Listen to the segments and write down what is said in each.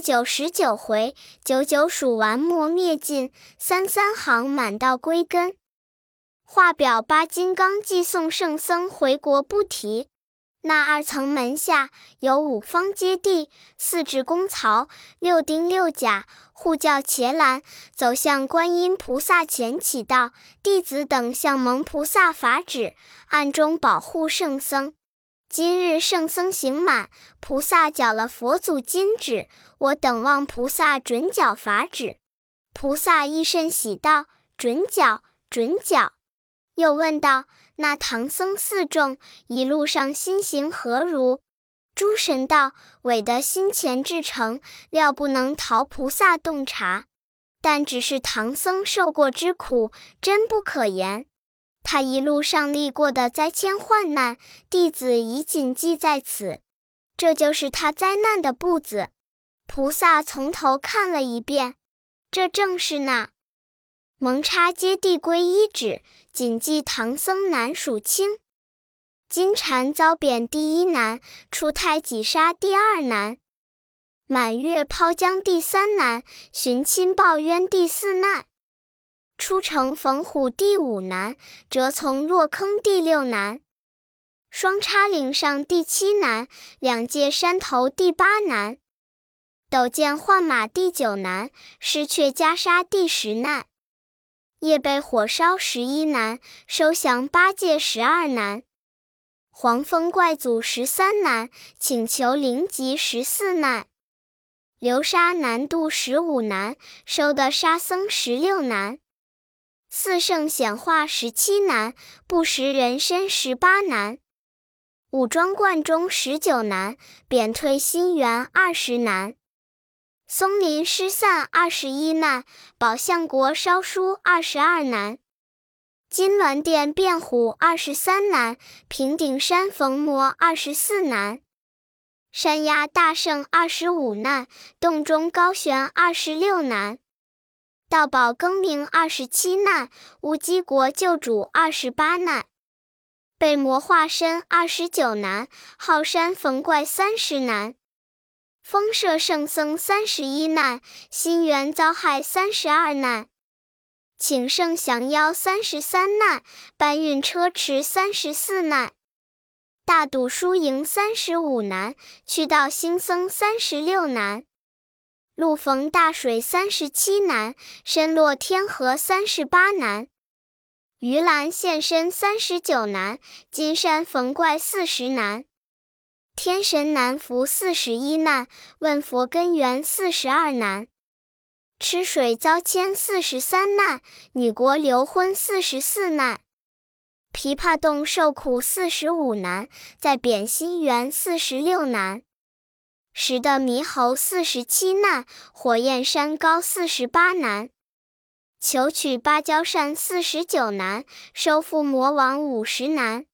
九十九回，九九数完磨灭尽，三三行满道归根。画表八金刚寄送圣僧回国不提。那二层门下有五方揭谛，四指公曹，六丁六甲，护教伽蓝，走向观音菩萨前祈道：弟子等向蒙菩萨法旨，暗中保护圣僧。今日圣僧行满，菩萨缴了佛祖金旨，我等望菩萨准缴法旨。菩萨一身喜道：“准缴，准缴。”又问道：“那唐僧四众一路上心行何如？”诸神道：“韦的心前至诚，料不能逃菩萨洞察。但只是唐僧受过之苦，真不可言。”他一路上历过的灾迁患难，弟子已谨记在此。这就是他灾难的步子。菩萨从头看了一遍，这正是那蒙差揭谛归一旨，谨记唐僧难数清。金蝉遭贬第一难，出胎几杀第二难，满月抛江第三难，寻亲报冤第四难。出城逢虎第五难，折从落坑第六难，双叉岭上第七难，两界山头第八难，斗剑换马第九难，失却袈裟第十难，夜被火烧十一难，收降八戒十二难，黄风怪祖十三难，请求灵吉十四难，流沙难渡十五难，收得沙僧十六难。四圣显化十七难，不识人身十八难，五庄观中十九难，贬退心源二十难，松林失散二十一难，宝象国烧书二十二难，金銮殿变虎二十三难，平顶山逢魔二十四难，山崖大圣二十五难，洞中高悬二十六难。道宝更名二十七难，乌鸡国救主二十八难，被魔化身二十九难，浩山逢怪三十难，风舍圣僧三十一难，心猿遭害三十二难，请圣降妖三十三难，搬运车迟三十四难，大赌输赢三十五难，去到新僧三十六难。路逢大水三十七难，身落天河三十八难，鱼篮现身三十九难，金山逢怪四十难，天神难伏四十一难，问佛根源四十二难，吃水遭迁四十三难，女国流婚四十四难，琵琶洞受苦四十五难，在贬心园四十六难。使得猕猴四十七难，火焰山高四十八难，求取芭蕉扇四十九难，收复魔王五十难，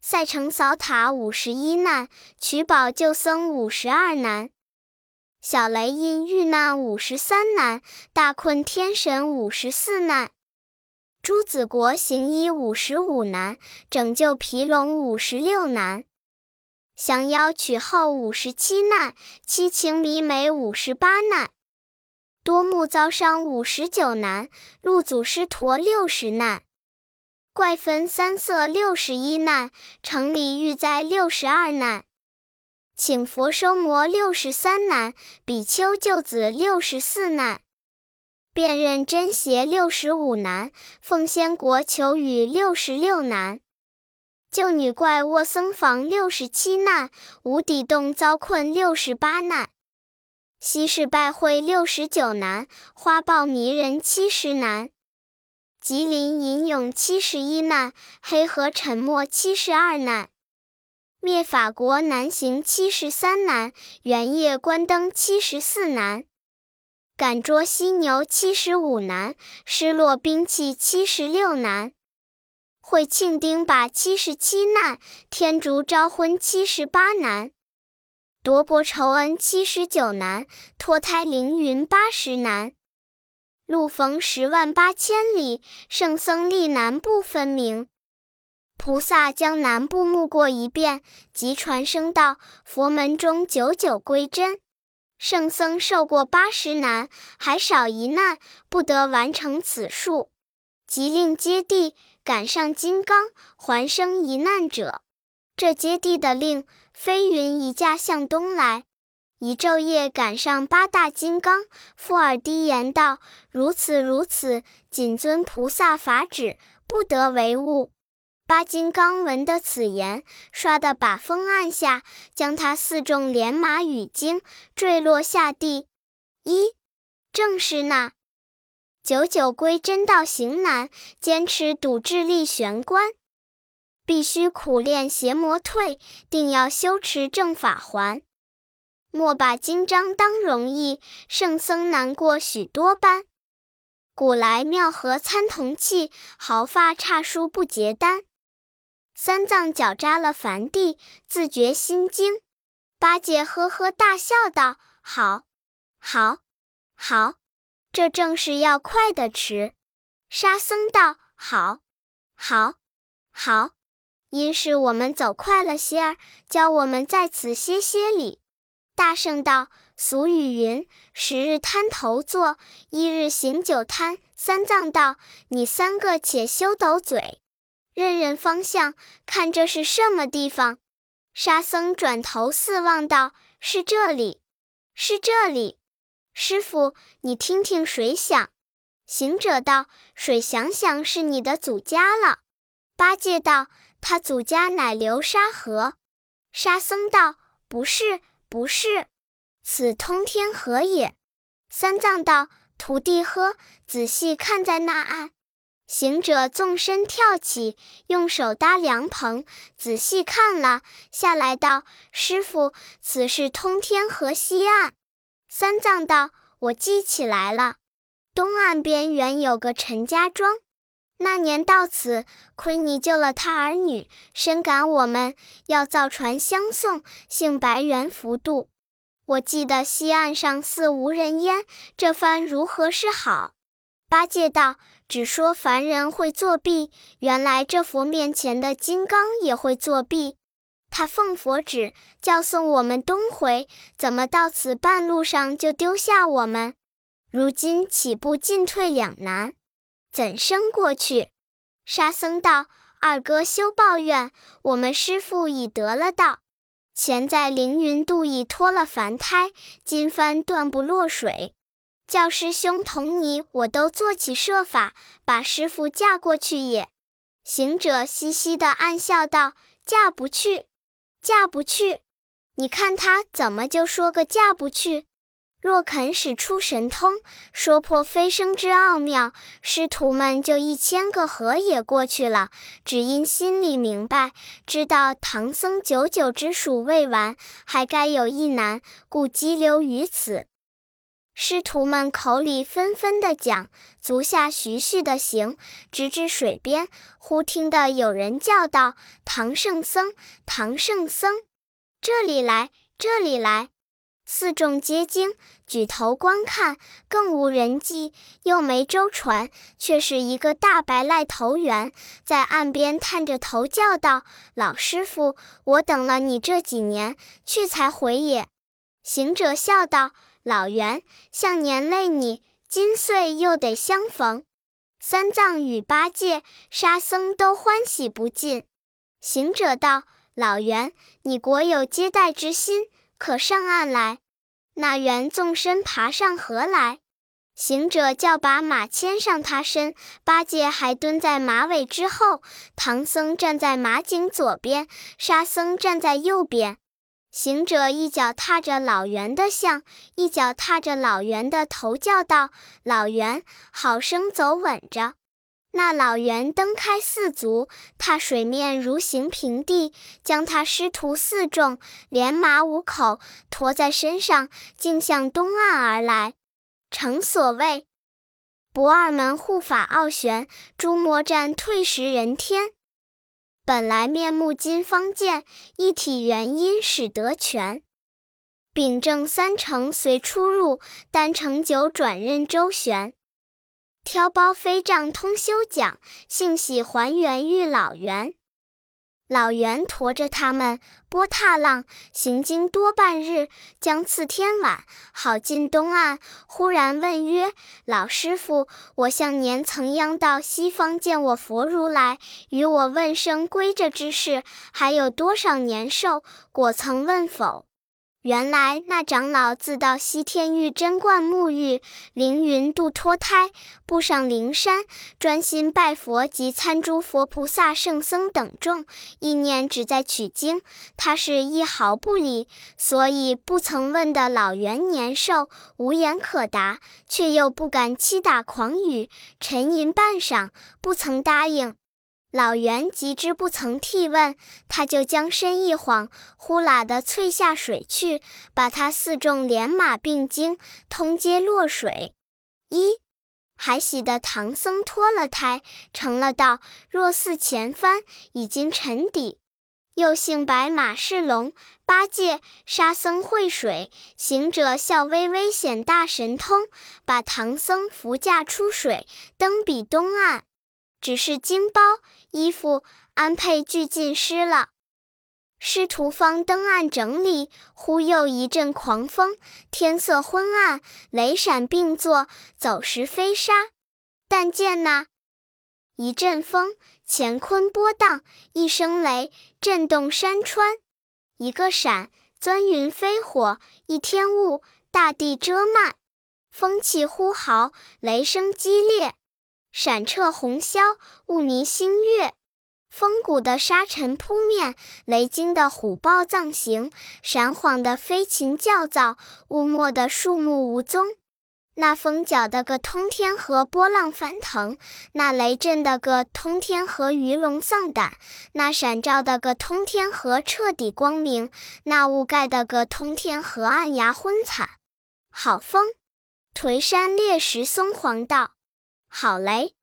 赛城扫塔五十一难，取宝救僧五十二难，小雷音遇难五十三难，大困天神五十四难，朱子国行医五十五难，拯救皮龙五十六难。降妖取后五十七难，七情迷美五十八难，多目遭伤五十九难，路祖师陀六十难，怪分三色六十一难，城里遇灾六十二难，请佛收魔六十三难，比丘救子六十四难，辨认真邪六十五难，奉仙国求雨六十六难。救女怪卧僧房六十七难，无底洞遭困六十八难，西市拜会六十九难，花豹迷人七十难，吉林吟咏七十一难，黑河沉没七十二难，灭法国难行七十三难，圆夜关灯七十四难，赶捉犀牛七十五难，失落兵器七十六难。会庆丁把七十七难，天竺招婚七十八难，夺伯仇恩七十九难，脱胎凌云八十难，路逢十万八千里，圣僧历难不分明。菩萨将南部目过一遍，即传声道：佛门中九九归真。圣僧受过八十难，还少一难，不得完成此数。即令揭谛赶上金刚，还生一难者。这接地的令，飞云一驾向东来，一昼夜赶上八大金刚，附耳低言道：“如此如此，谨遵菩萨法旨，不得为误。”八金刚闻得此言，唰的把风按下，将他四众连马与经坠落下地。一正是那九九归真道行难，坚持笃志立玄关。必须苦练邪魔退，定要修持正法还。莫把金章当容易，圣僧难过许多般。古来妙合参同契，毫发差疏不结丹。三藏脚扎了梵地，自觉心惊。八戒呵呵大笑道：“好，好，好，这正是要快的迟。”沙僧道：“好，好，好。”因是我们走快了些儿，教我们在此歇歇礼。大圣道：“俗语云，十日滩头坐，一日行酒滩。”三藏道：“你三个且休抖嘴，认认方向，看这是什么地方？”沙僧转头四望道：“是这里，是这里。”师傅，你听听水响。行者道：“水响响是你的祖家了。”八戒道。他祖家乃流沙河，沙僧道：“不是，不是，此通天河也。”三藏道：“徒弟呵，仔细看在那岸。”行者纵身跳起，用手搭凉棚，仔细看了下来，道：“师傅，此是通天河西岸。”三藏道：“我记起来了，东岸边原有个陈家庄。”那年到此，亏你救了他儿女，深感我们要造船相送，幸白猿扶渡。我记得西岸上似无人烟，这番如何是好？八戒道：“只说凡人会作弊，原来这佛面前的金刚也会作弊。他奉佛旨叫送我们东回，怎么到此半路上就丢下我们？如今岂不进退两难。”怎生过去？沙僧道：“二哥休抱怨，我们师傅已得了道，前在凌云渡已脱了凡胎，今番断不落水。叫师兄同你我都做起设法，把师傅嫁过去也。”行者嘻嘻的暗笑道：“嫁不去，嫁不去！你看他怎么就说个嫁不去？”若肯使出神通，说破飞升之奥妙，师徒们就一千个河也过去了。只因心里明白，知道唐僧九九之数未完，还该有一难，故激留于此。师徒们口里纷纷的讲，足下徐徐的行，直至水边，忽听得有人叫道：“唐圣僧，唐圣僧，这里来，这里来！”四众皆惊，举头观看，更无人迹，又没舟船，却是一个大白赖头猿，在岸边探着头叫道：“老师傅，我等了你这几年，去才回也。”行者笑道：“老猿，向年累你，今岁又得相逢。”三藏与八戒、沙僧都欢喜不尽。行者道：“老猿，你果有接待之心，可上岸来。”那猿纵身爬上河来，行者叫把马牵上他身，八戒还蹲在马尾之后，唐僧站在马颈左边，沙僧站在右边。行者一脚踏着老猿的象，一脚踏着老猿的头，叫道：“老猿，好生走稳着。”那老猿蹬开四足，踏水面如行平地，将他师徒四众连马五口驮在身上，径向东岸而来。诚所谓不二门护法奥玄，诸魔战退时人天。本来面目今方见，一体元因始得全。秉正三成随出入，丹成九转任周旋。挑包飞杖通修讲，幸喜还原遇老袁。老袁驮着他们，波踏浪，行经多半日，将次天晚，好进东岸。忽然问曰：“老师傅，我向年曾央到西方见我佛如来，与我问声归着之事，还有多少年寿？果曾问否？”原来那长老自到西天玉真观沐浴，凌云度脱胎，步上灵山，专心拜佛及参诸佛菩萨圣僧等众，意念只在取经，他是一毫不理，所以不曾问的老元年寿，无言可答，却又不敢欺打诳语，沉吟半晌，不曾答应。老袁急之不曾替问，他就将身一晃，呼啦的窜下水去，把他四众连马并经，通街落水。一还喜的唐僧脱了胎，成了道，若似前番，已经沉底。又幸白马是龙，八戒、沙僧会水，行者笑微微显大神通，把唐僧扶驾出水，登彼东岸。只是经包衣服安配俱尽湿了，师徒方登岸整理，忽又一阵狂风，天色昏暗，雷闪并作，走时飞沙。但见那一阵风，乾坤波荡；一声雷，震动山川；一个闪，钻云飞火；一天雾，大地遮漫；风起呼号，雷声激烈。闪彻红霄，雾迷星月；风谷的沙尘扑面，雷惊的虎豹藏形，闪晃的飞禽叫噪，雾没的树木无踪。那风搅得个通天河波浪翻腾，那雷震得个通天河鱼龙丧胆，那闪照得个通天河彻底光明，那雾盖得个通天河暗崖昏惨。好风，颓山裂石松黄道。好雷，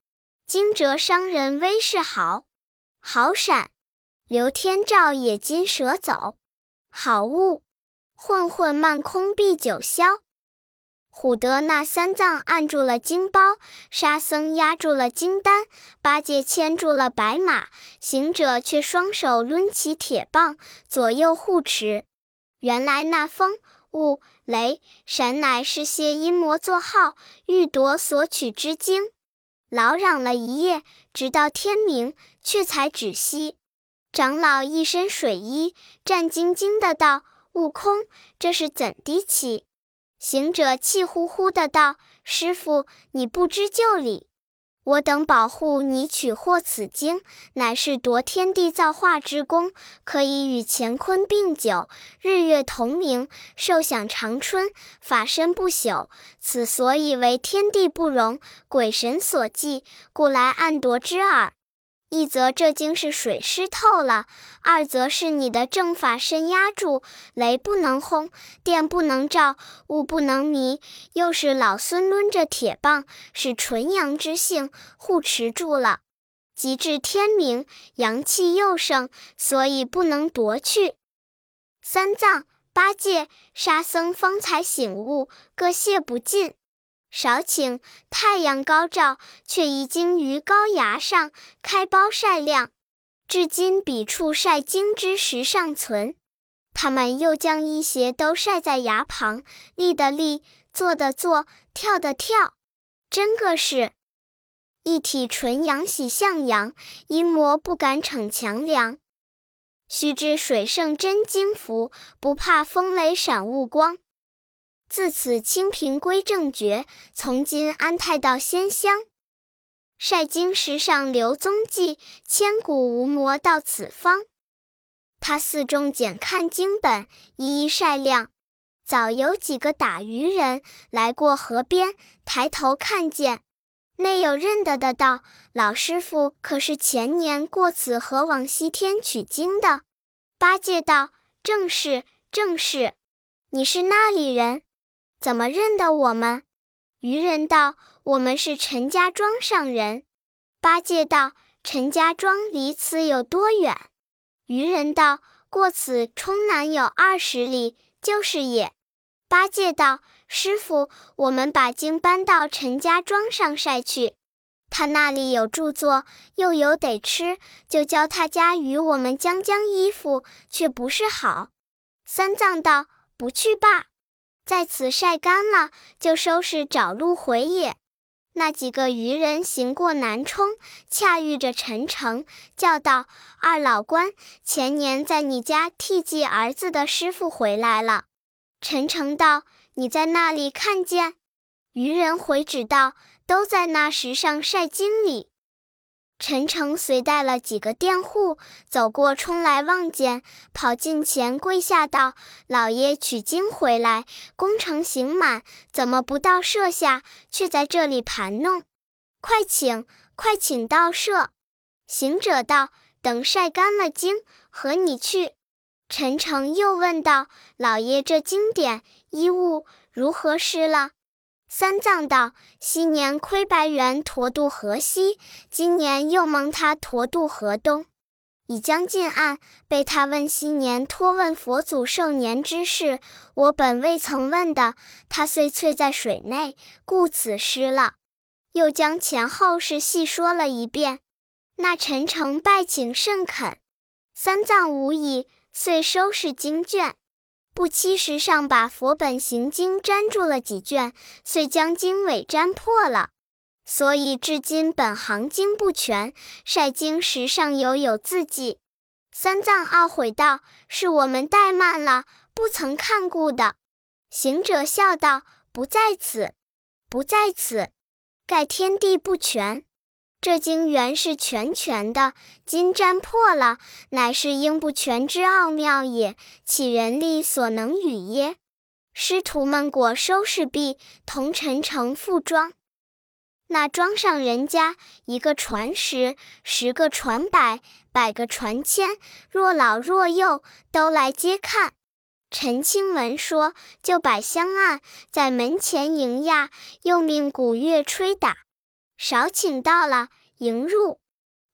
惊蛰伤人威势好；好闪，刘天照野金蛇走；好雾，混混漫空避九霄。唬得那三藏按住了金包，沙僧压住了金丹，八戒牵住了白马，行者却双手抡起铁棒，左右护持。原来那风雾雷闪，乃是些阴魔作号，欲夺所取之精。老嚷了一夜，直到天明，却才止息。长老一身水衣，战兢兢的道：“悟空，这是怎的起？”行者气呼呼的道：“师傅，你不知就里。”我等保护你取获此经，乃是夺天地造化之功，可以与乾坤并久，日月同明，寿享长春，法身不朽。此所以为天地不容，鬼神所忌，故来暗夺之耳。一则这经是水湿透了，二则是你的正法身压住，雷不能轰，电不能照，雾不能迷，又是老孙抡着铁棒，是纯阳之性护持住了。及至天明，阳气又盛，所以不能夺去。三藏、八戒、沙僧方才醒悟，各谢不尽。少顷，太阳高照，却已经于高崖上开苞晒亮。至今彼处晒经之时尚存。他们又将衣鞋都晒在崖旁，立的立，坐的坐，跳的跳，真个是一体纯阳喜向阳，阴魔不敢逞强梁。须知水圣真经福，不怕风雷闪雾光。自此清平归正觉，从今安泰到仙乡。晒经石上留踪迹，千古无魔到此方。他寺中检看经本，一一晒亮。早有几个打渔人来过河边，抬头看见，内有认得的道：“老师傅可是前年过此河往西天取经的？”八戒道：“正是，正是。你是那里人？”怎么认得我们？渔人道：“我们是陈家庄上人。”八戒道：“陈家庄离此有多远？”渔人道：“过此冲南有二十里，就是也。”八戒道：“师傅，我们把经搬到陈家庄上晒去。”他那里有著作，又有得吃，就教他家与我们将将衣服，却不是好。”三藏道：“不去罢，在此晒干了，就收拾找路回也。”那几个渔人行过南冲，恰遇着陈诚，叫道：“二老官，前年在你家替祭儿子的师傅回来了。”陈诚道：“你在那里看见？”渔人回指道：“都在那石上晒金里。”陈诚随带了几个佃户走过，冲来望见，跑近前跪下道：“老爷取经回来，功成行满，怎么不到舍下，却在这里盘弄？快请，快请到舍。”行者道：“等晒干了经，和你去。”陈诚又问道：“老爷这经典衣物如何湿了？”三藏道：“昔年亏白猿驮渡河西，今年又蒙他驮渡河东，已将近岸。被他问昔年托问佛祖寿年之事，我本未曾问的。他虽翠在水内，故此失了。又将前后事细说了一遍。那陈诚拜请甚恳，三藏无已，遂收拾经卷。”不期时上把佛本行经粘住了几卷，遂将经尾粘破了，所以至今本行经不全。晒经时上有有字迹。三藏懊悔道：“是我们怠慢了，不曾看顾的。”行者笑道：“不在此，不在此，盖天地不全。”这经原是全全的，今粘破了，乃是应不全之奥妙也，岂人力所能与耶？师徒们果收拾毕，同陈诚复装。那庄上人家一个船十，十个船百，百个船千，若老若幼都来接看。陈清闻说，就摆香案在门前迎驾，又命鼓乐吹打。少请到了，迎入。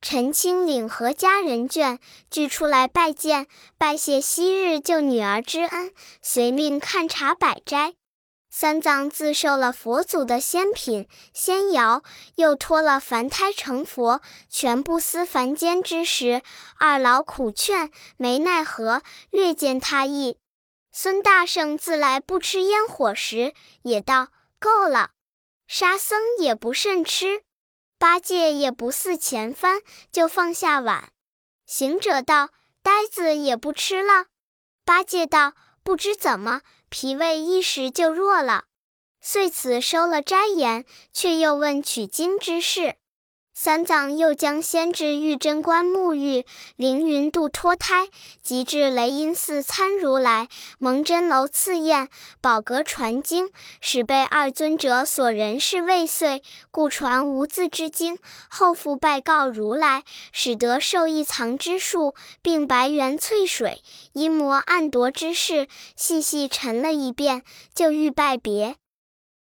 陈清领和家人眷俱出来拜见，拜谢昔日救女儿之恩，随命看茶摆斋。三藏自受了佛祖的仙品仙肴，又托了凡胎成佛，全不思凡间之时。二老苦劝，没奈何，略见他意。孙大圣自来不吃烟火食，也道够了。沙僧也不甚吃，八戒也不似前番，就放下碗。行者道：“呆子也不吃了。”八戒道：“不知怎么，脾胃一时就弱了。”遂此收了斋言，却又问取经之事。三藏又将先至玉真观沐浴，凌云度脱胎，及至雷音寺参如来，蒙真楼赐宴，宝阁传经，使被二尊者所人事未遂，故传无字之经。后复拜告如来，使得受益藏之术，并白猿翠水阴魔暗夺之事，细细陈了一遍，就欲拜别。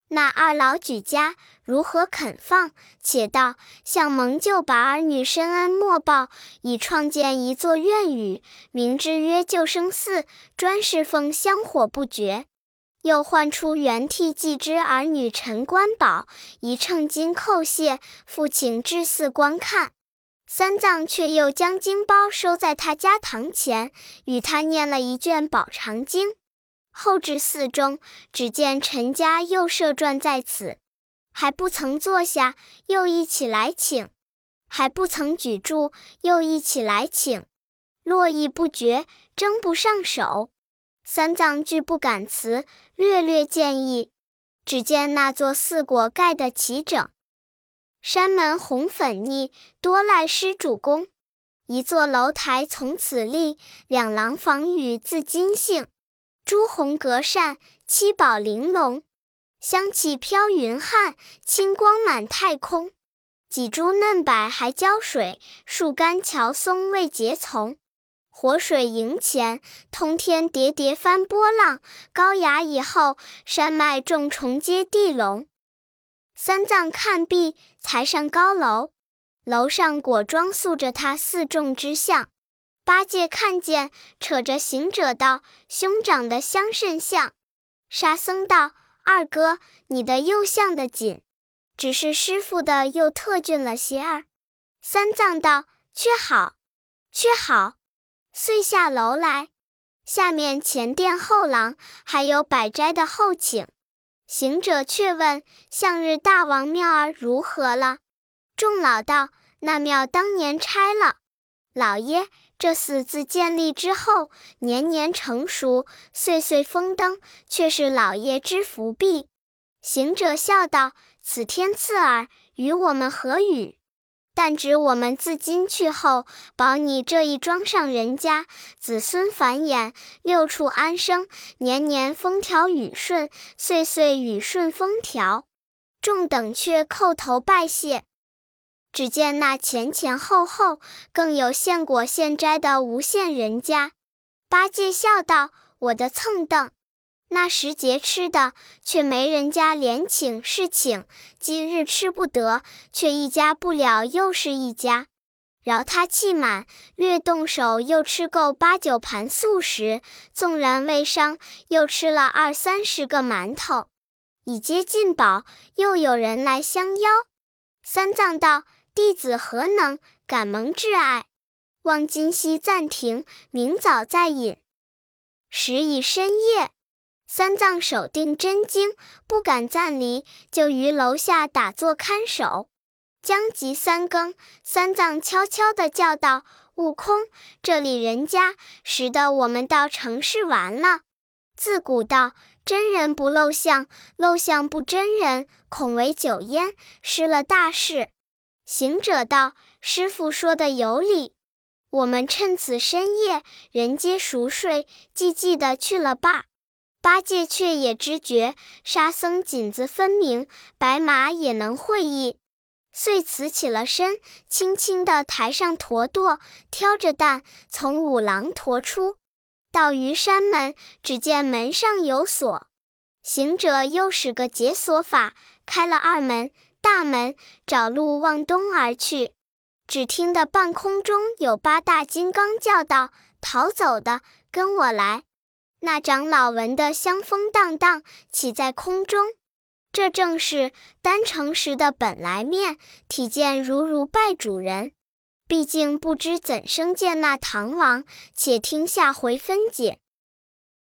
那二老举家如何肯放？且道向蒙救把儿女深恩莫报，已创建一座院宇，名之曰救生寺，专侍奉香火不绝。又唤出原替祭之儿女陈官宝，一称金叩谢，复请至寺观看。三藏却又将经包收在他家堂前，与他念了一卷宝长经。后至寺中，只见陈家又设传在此，还不曾坐下，又一起来请；还不曾举箸，又一起来请。络绎不绝，争不上手。三藏俱不敢辞，略略建议。只见那座寺果盖得齐整，山门红粉腻，多赖施主功。一座楼台从此立，两廊房宇自今兴。朱红隔扇，七宝玲珑，香气飘云汉，清光满太空。几株嫩柏还浇水，树干乔松未结丛。活水盈前，通天叠叠翻波浪。高崖以后，山脉重重接地龙。三藏看毕，才上高楼，楼上果装塑着他四众之像。八戒看见，扯着行者道：“兄长得相甚像。”沙僧道：“二哥，你的又像的紧。”只是师傅的又特俊了些儿。三藏道：“却好，却好。”遂下楼来。下面前殿后廊，还有百斋的后请。行者却问：“向日大王庙儿如何了？”众老道：“那庙当年拆了。”老爷，这寺自建立之后，年年成熟，岁岁丰登，却是老爷之福庇。行者笑道：“此天赐耳，与我们何与？”但只我们自今去后，保你这一庄上人家子孙繁衍，六处安生，年年风调雨顺，岁岁雨顺风调。众等却叩头拜谢。只见那前前后后，更有现果现斋的无限人家。八戒笑道：“我的蹭蹬。”那时节吃的，却没人家连请是请；今日吃不得，却一家不了又是一家。饶他气满，略动手，又吃够八九盘素食；纵然未伤，又吃了二三十个馒头，已接近饱，又有人来相邀。三藏道：“弟子何能，敢蒙挚爱？望今夕暂停，明早再饮。”时已深夜。三藏守定真经，不敢暂离，就于楼下打坐看守。将及三更，三藏悄悄地叫道：“悟空，这里人家使得我们到城市玩了。自古道，真人不露相，露相不真人，恐为酒烟，失了大事。”行者道：“师傅说的有理，我们趁此深夜，人皆熟睡，寂寂的去了罢。”八戒却也知觉，沙僧颈子分明，白马也能会意，遂辞起了身，轻轻地抬上驼舵，挑着担从五郎驮出，到于山门，只见门上有锁，行者又使个解锁法，开了二门，大门找路往东而去。只听得半空中有八大金刚叫道：“逃走的，跟我来！”那长老闻得香风荡荡，起在空中。这正是丹成时的本来面，体见如如拜主人。毕竟不知怎生见那唐王，且听下回分解。